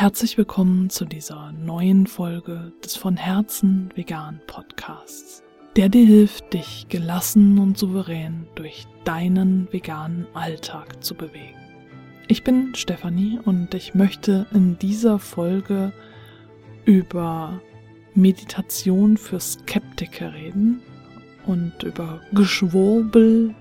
Herzlich willkommen zu dieser neuen Folge des von Herzen vegan Podcasts, der dir hilft, dich gelassen und souverän durch deinen veganen Alltag zu bewegen. Ich bin Stefanie und ich möchte in dieser Folge über Meditation für Skeptiker reden und über Geschwurbel,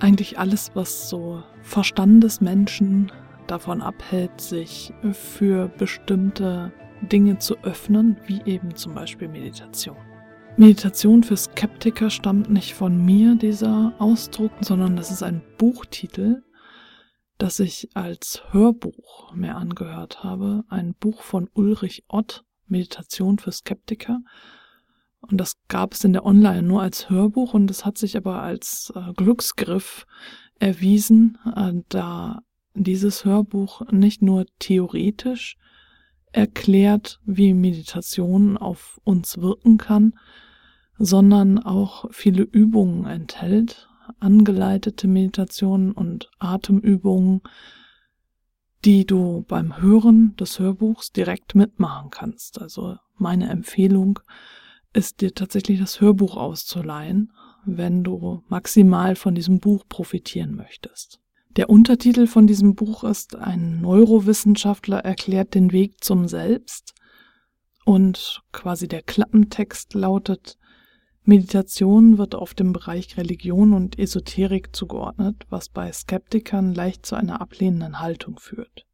eigentlich alles, was so Verstandesmenschen davon abhält, sich für bestimmte Dinge zu öffnen, wie eben zum Beispiel Meditation. Meditation für Skeptiker stammt nicht von mir, dieser Ausdruck, sondern das ist ein Buchtitel, das ich als Hörbuch mir angehört habe. Ein Buch von Ulrich Ott, Meditation für Skeptiker. Und das gab es in der Online nur als Hörbuch und es hat sich aber als äh, Glücksgriff erwiesen, äh, da dieses Hörbuch nicht nur theoretisch erklärt, wie Meditation auf uns wirken kann, sondern auch viele Übungen enthält, angeleitete Meditationen und Atemübungen, die du beim Hören des Hörbuchs direkt mitmachen kannst. Also meine Empfehlung ist dir tatsächlich das Hörbuch auszuleihen, wenn du maximal von diesem Buch profitieren möchtest. Der Untertitel von diesem Buch ist Ein Neurowissenschaftler erklärt den Weg zum Selbst und quasi der Klappentext lautet Meditation wird auf dem Bereich Religion und Esoterik zugeordnet, was bei Skeptikern leicht zu einer ablehnenden Haltung führt.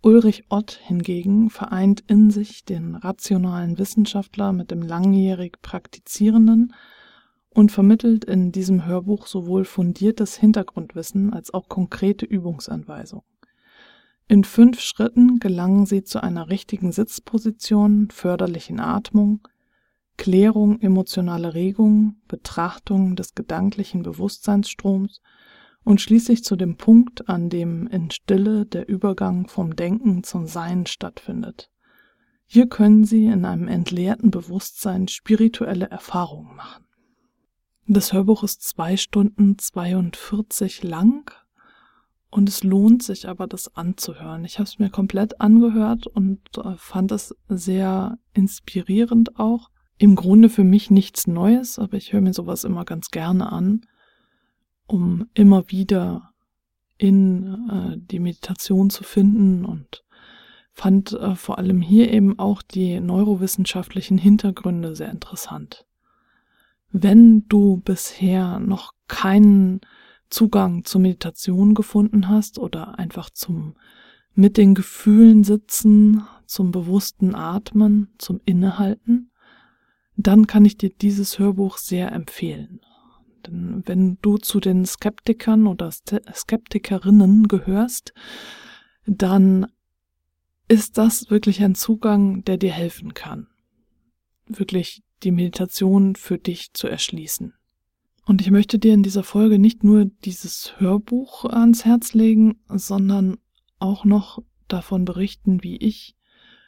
Ulrich Ott hingegen vereint in sich den rationalen Wissenschaftler mit dem langjährig praktizierenden und vermittelt in diesem Hörbuch sowohl fundiertes Hintergrundwissen als auch konkrete Übungsanweisungen. In fünf Schritten gelangen sie zu einer richtigen Sitzposition, förderlichen Atmung, Klärung emotionaler Regungen, Betrachtung des gedanklichen Bewusstseinsstroms und schließlich zu dem Punkt, an dem in Stille der Übergang vom Denken zum Sein stattfindet. Hier können Sie in einem entleerten Bewusstsein spirituelle Erfahrungen machen. Das Hörbuch ist zwei Stunden 42 lang und es lohnt sich aber, das anzuhören. Ich habe es mir komplett angehört und äh, fand es sehr inspirierend auch. Im Grunde für mich nichts Neues, aber ich höre mir sowas immer ganz gerne an, um immer wieder in äh, die Meditation zu finden und fand äh, vor allem hier eben auch die neurowissenschaftlichen Hintergründe sehr interessant. Wenn du bisher noch keinen Zugang zur Meditation gefunden hast oder einfach zum mit den Gefühlen sitzen, zum bewussten Atmen, zum Innehalten, dann kann ich dir dieses Hörbuch sehr empfehlen. Denn wenn du zu den Skeptikern oder Skeptikerinnen gehörst, dann ist das wirklich ein Zugang, der dir helfen kann. Wirklich die Meditation für dich zu erschließen. Und ich möchte dir in dieser Folge nicht nur dieses Hörbuch ans Herz legen, sondern auch noch davon berichten, wie ich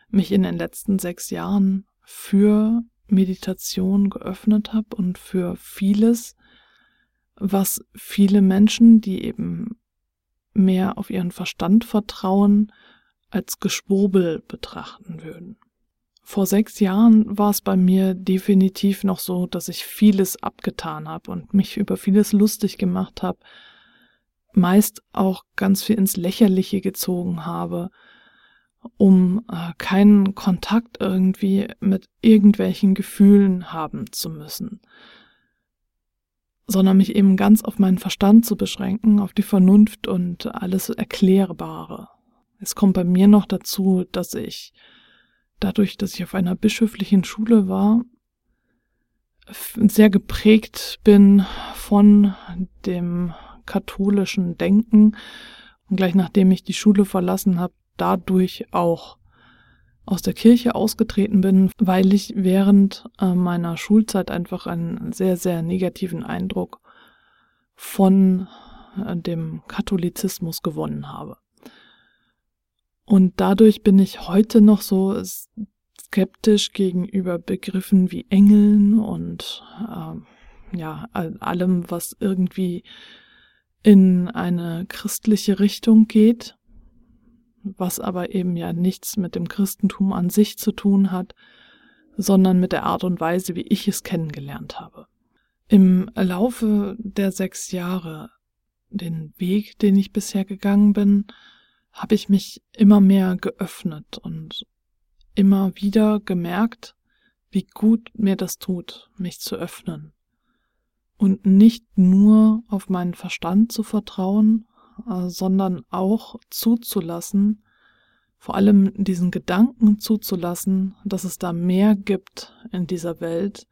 mich in den letzten sechs Jahren für Meditation geöffnet habe und für vieles, was viele Menschen, die eben mehr auf ihren Verstand vertrauen, als Geschwurbel betrachten würden. Vor sechs Jahren war es bei mir definitiv noch so, dass ich vieles abgetan habe und mich über vieles lustig gemacht habe, meist auch ganz viel ins Lächerliche gezogen habe, um äh, keinen Kontakt irgendwie mit irgendwelchen Gefühlen haben zu müssen, sondern mich eben ganz auf meinen Verstand zu beschränken, auf die Vernunft und alles Erklärbare. Es kommt bei mir noch dazu, dass ich dadurch, dass ich auf einer bischöflichen Schule war, sehr geprägt bin von dem katholischen Denken und gleich nachdem ich die Schule verlassen habe, dadurch auch aus der Kirche ausgetreten bin, weil ich während äh, meiner Schulzeit einfach einen sehr, sehr negativen Eindruck von äh, dem Katholizismus gewonnen habe. Und dadurch bin ich heute noch so skeptisch gegenüber Begriffen wie Engeln und äh, ja, allem, was irgendwie in eine christliche Richtung geht. was aber eben ja nichts mit dem Christentum an sich zu tun hat, sondern mit der Art und Weise, wie ich es kennengelernt habe. Im Laufe der sechs Jahre, den Weg, den ich bisher gegangen bin, habe ich mich immer mehr geöffnet und immer wieder gemerkt, wie gut mir das tut, mich zu öffnen und nicht nur auf meinen Verstand zu vertrauen, äh, sondern auch zuzulassen, vor allem diesen Gedanken zuzulassen, dass es da mehr gibt in dieser Welt,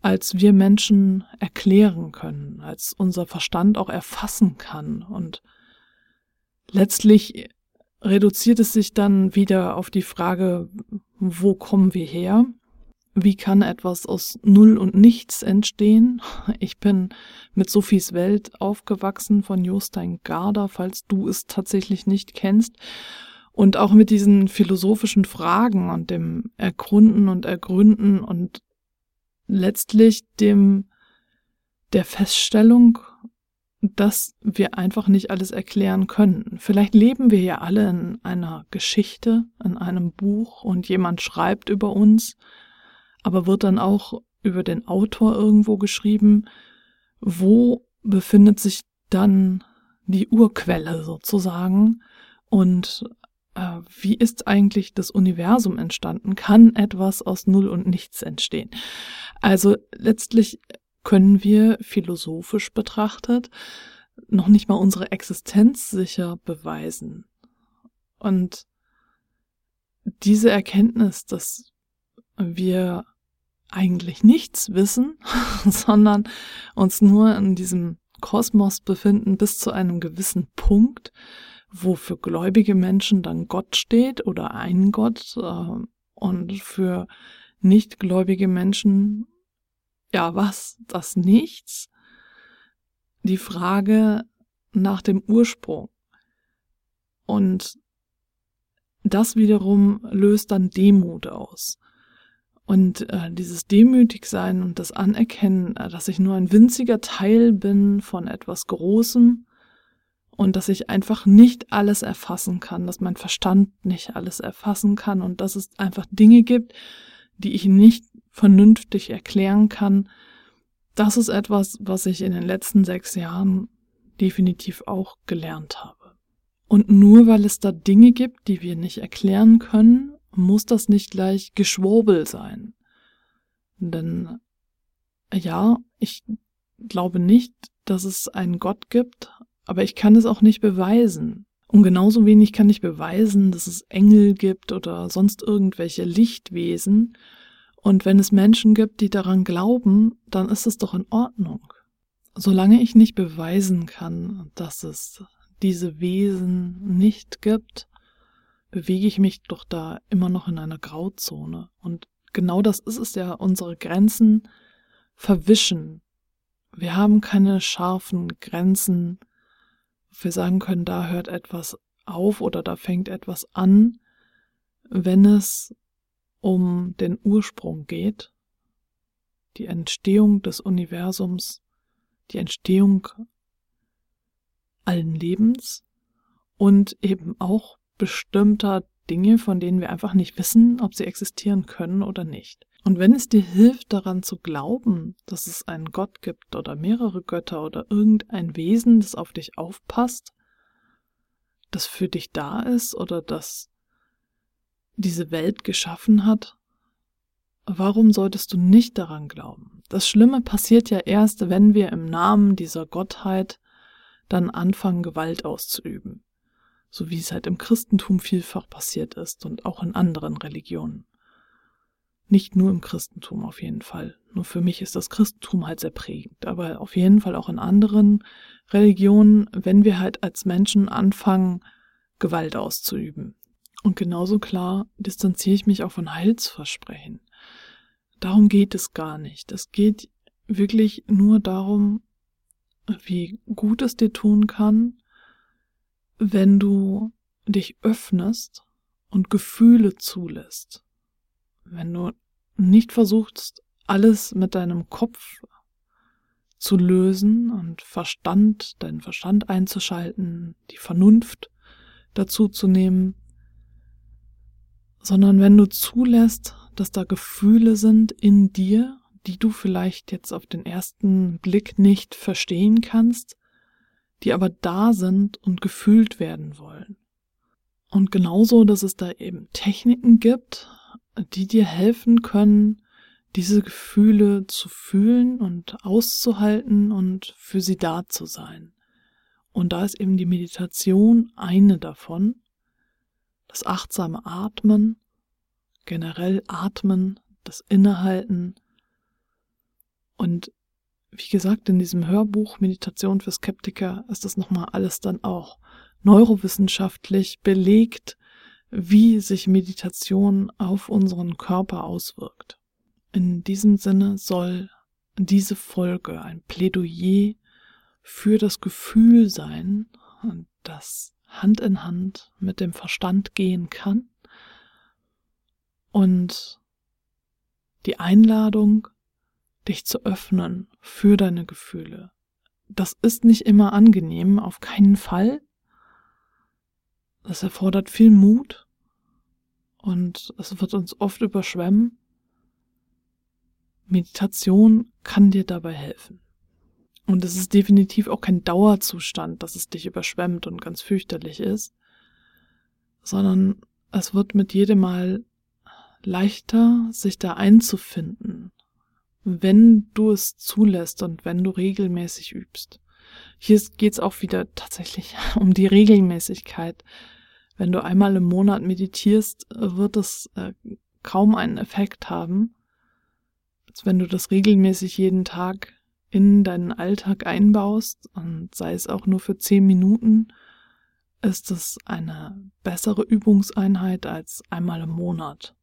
als wir Menschen erklären können, als unser Verstand auch erfassen kann. Und letztlich reduziert es sich dann wieder auf die Frage, wo kommen wir her? Wie kann etwas aus Null und Nichts entstehen? Ich bin mit Sophies Welt aufgewachsen von Jostein Garder, falls du es tatsächlich nicht kennst. Und auch mit diesen philosophischen Fragen und dem Ergründen und Ergründen und letztlich dem der Feststellung, dass wir einfach nicht alles erklären können. Vielleicht leben wir ja alle in einer Geschichte, in einem Buch und jemand schreibt über uns, aber wird dann auch über den Autor irgendwo geschrieben, wo befindet sich dann die Urquelle sozusagen und äh, wie ist eigentlich das Universum entstanden? Kann etwas aus Null und Nichts entstehen? Also letztlich können wir philosophisch betrachtet noch nicht mal unsere Existenz sicher beweisen. Und diese Erkenntnis, dass wir eigentlich nichts wissen, sondern uns nur in diesem Kosmos befinden bis zu einem gewissen Punkt, wo für gläubige Menschen dann Gott steht oder ein Gott äh, und für nichtgläubige Menschen ja was, das Nichts. Die Frage nach dem Ursprung. Und das wiederum löst dann Demut aus. Und äh, dieses Demütigsein und das Anerkennen, äh, dass ich nur ein winziger Teil bin von etwas Großem, und dass ich einfach nicht alles erfassen kann, dass mein Verstand nicht alles erfassen kann und dass es einfach Dinge gibt, die ich nicht vernünftig erklären kann. Das ist etwas, was ich in den letzten sechs Jahren definitiv auch gelernt habe. Und nur weil es da Dinge gibt, die wir nicht erklären können, muss das nicht gleich Geschwurbel sein. Denn ja, ich glaube nicht, dass es einen Gott gibt, aber ich kann es auch nicht beweisen. Und genauso wenig kann ich beweisen, dass es Engel gibt oder sonst irgendwelche Lichtwesen. Und wenn es Menschen gibt, die daran glauben, dann ist es doch in Ordnung. Solange ich nicht beweisen kann, dass es diese Wesen nicht gibt, bewege ich mich doch da immer noch in einer Grauzone. Und genau das ist es ja, unsere Grenzen verwischen. Wir haben keine scharfen Grenzen, wir sagen können, da hört etwas auf oder da fängt etwas an, wenn es um den Ursprung geht, die Entstehung des Universums, die Entstehung allen Lebens und eben auch bestimmter Dinge, von denen wir einfach nicht wissen, ob sie existieren können oder nicht. Und wenn es dir hilft, daran zu glauben, dass es einen Gott gibt oder mehrere Götter oder irgendein Wesen, das auf dich aufpasst, das für dich da ist oder das diese Welt geschaffen hat, warum solltest du nicht daran glauben? Das Schlimme passiert ja erst, wenn wir im Namen dieser Gottheit dann anfangen, Gewalt auszuüben so wie es halt im Christentum vielfach passiert ist und auch in anderen Religionen. Nicht nur im Christentum auf jeden Fall. Nur für mich ist das Christentum halt sehr prägend, aber auf jeden Fall auch in anderen Religionen, wenn wir halt als Menschen anfangen, Gewalt auszuüben. Und genauso klar distanziere ich mich auch von Heilsversprechen. Darum geht es gar nicht. Es geht wirklich nur darum, wie gut es dir tun kann, wenn du dich öffnest und Gefühle zulässt, wenn du nicht versuchst, alles mit deinem Kopf zu lösen und Verstand, deinen Verstand einzuschalten, die Vernunft, dazu zu nehmen, sondern wenn du zulässt, dass da Gefühle sind in dir, die du vielleicht jetzt auf den ersten Blick nicht verstehen kannst, die aber da sind und gefühlt werden wollen. Und genauso, dass es da eben Techniken gibt, die dir helfen können, diese Gefühle zu fühlen und auszuhalten und für sie da zu sein. Und da ist eben die Meditation eine davon. Das achtsame Atmen, generell Atmen, das Innehalten. Und wie gesagt, in diesem Hörbuch Meditation für Skeptiker ist das nochmal alles dann auch neurowissenschaftlich belegt, wie sich Meditation auf unseren Körper auswirkt. In diesem Sinne soll diese Folge ein Plädoyer für das Gefühl sein, das Hand in Hand mit dem Verstand gehen kann und die Einladung, dich zu öffnen für deine Gefühle. Das ist nicht immer angenehm, auf keinen Fall. Das erfordert viel Mut und es wird uns oft überschwemmen. Meditation kann dir dabei helfen. Und es ist definitiv auch kein Dauerzustand, dass es dich überschwemmt und ganz fürchterlich ist, sondern es wird mit jedem Mal leichter, sich da einzufinden, wenn du es zulässt und wenn du regelmäßig übst. Hier geht es auch wieder tatsächlich um die Regelmäßigkeit. Wenn du einmal im Monat meditierst, wird es äh, kaum einen Effekt haben, als wenn du das regelmäßig jeden Tag in deinen Alltag einbaust und sei es auch nur für zehn Minuten, ist es eine bessere Übungseinheit als einmal im Monat.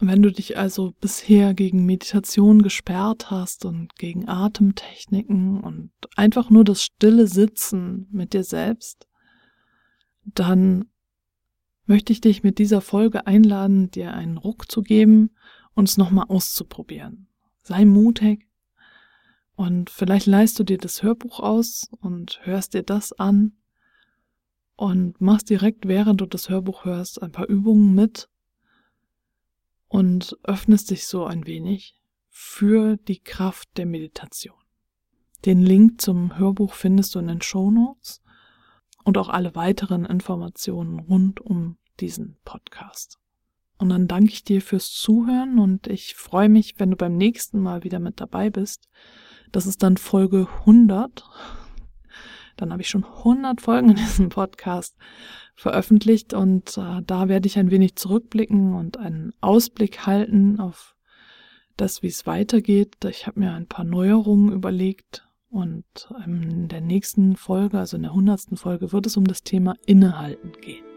Wenn du dich also bisher gegen Meditation gesperrt hast und gegen Atemtechniken und einfach nur das stille Sitzen mit dir selbst, dann möchte ich dich mit dieser Folge einladen, dir einen Ruck zu geben und es nochmal auszuprobieren. Sei mutig und vielleicht leist du dir das Hörbuch aus und hörst dir das an und machst direkt, während du das Hörbuch hörst, ein paar Übungen mit und öffnest dich so ein wenig für die Kraft der Meditation. Den Link zum Hörbuch findest du in den Show Notes und auch alle weiteren Informationen rund um diesen Podcast. Und dann danke ich dir fürs Zuhören und ich freue mich, wenn du beim nächsten Mal wieder mit dabei bist. Das ist dann Folge 100. Dann habe ich schon 100 Folgen in diesem Podcast veröffentlicht und äh, da werde ich ein wenig zurückblicken und einen Ausblick halten auf das, wie es weitergeht. Ich habe mir ein paar Neuerungen überlegt und in der nächsten Folge, also in der hundertsten Folge, wird es um das Thema Innehalten gehen.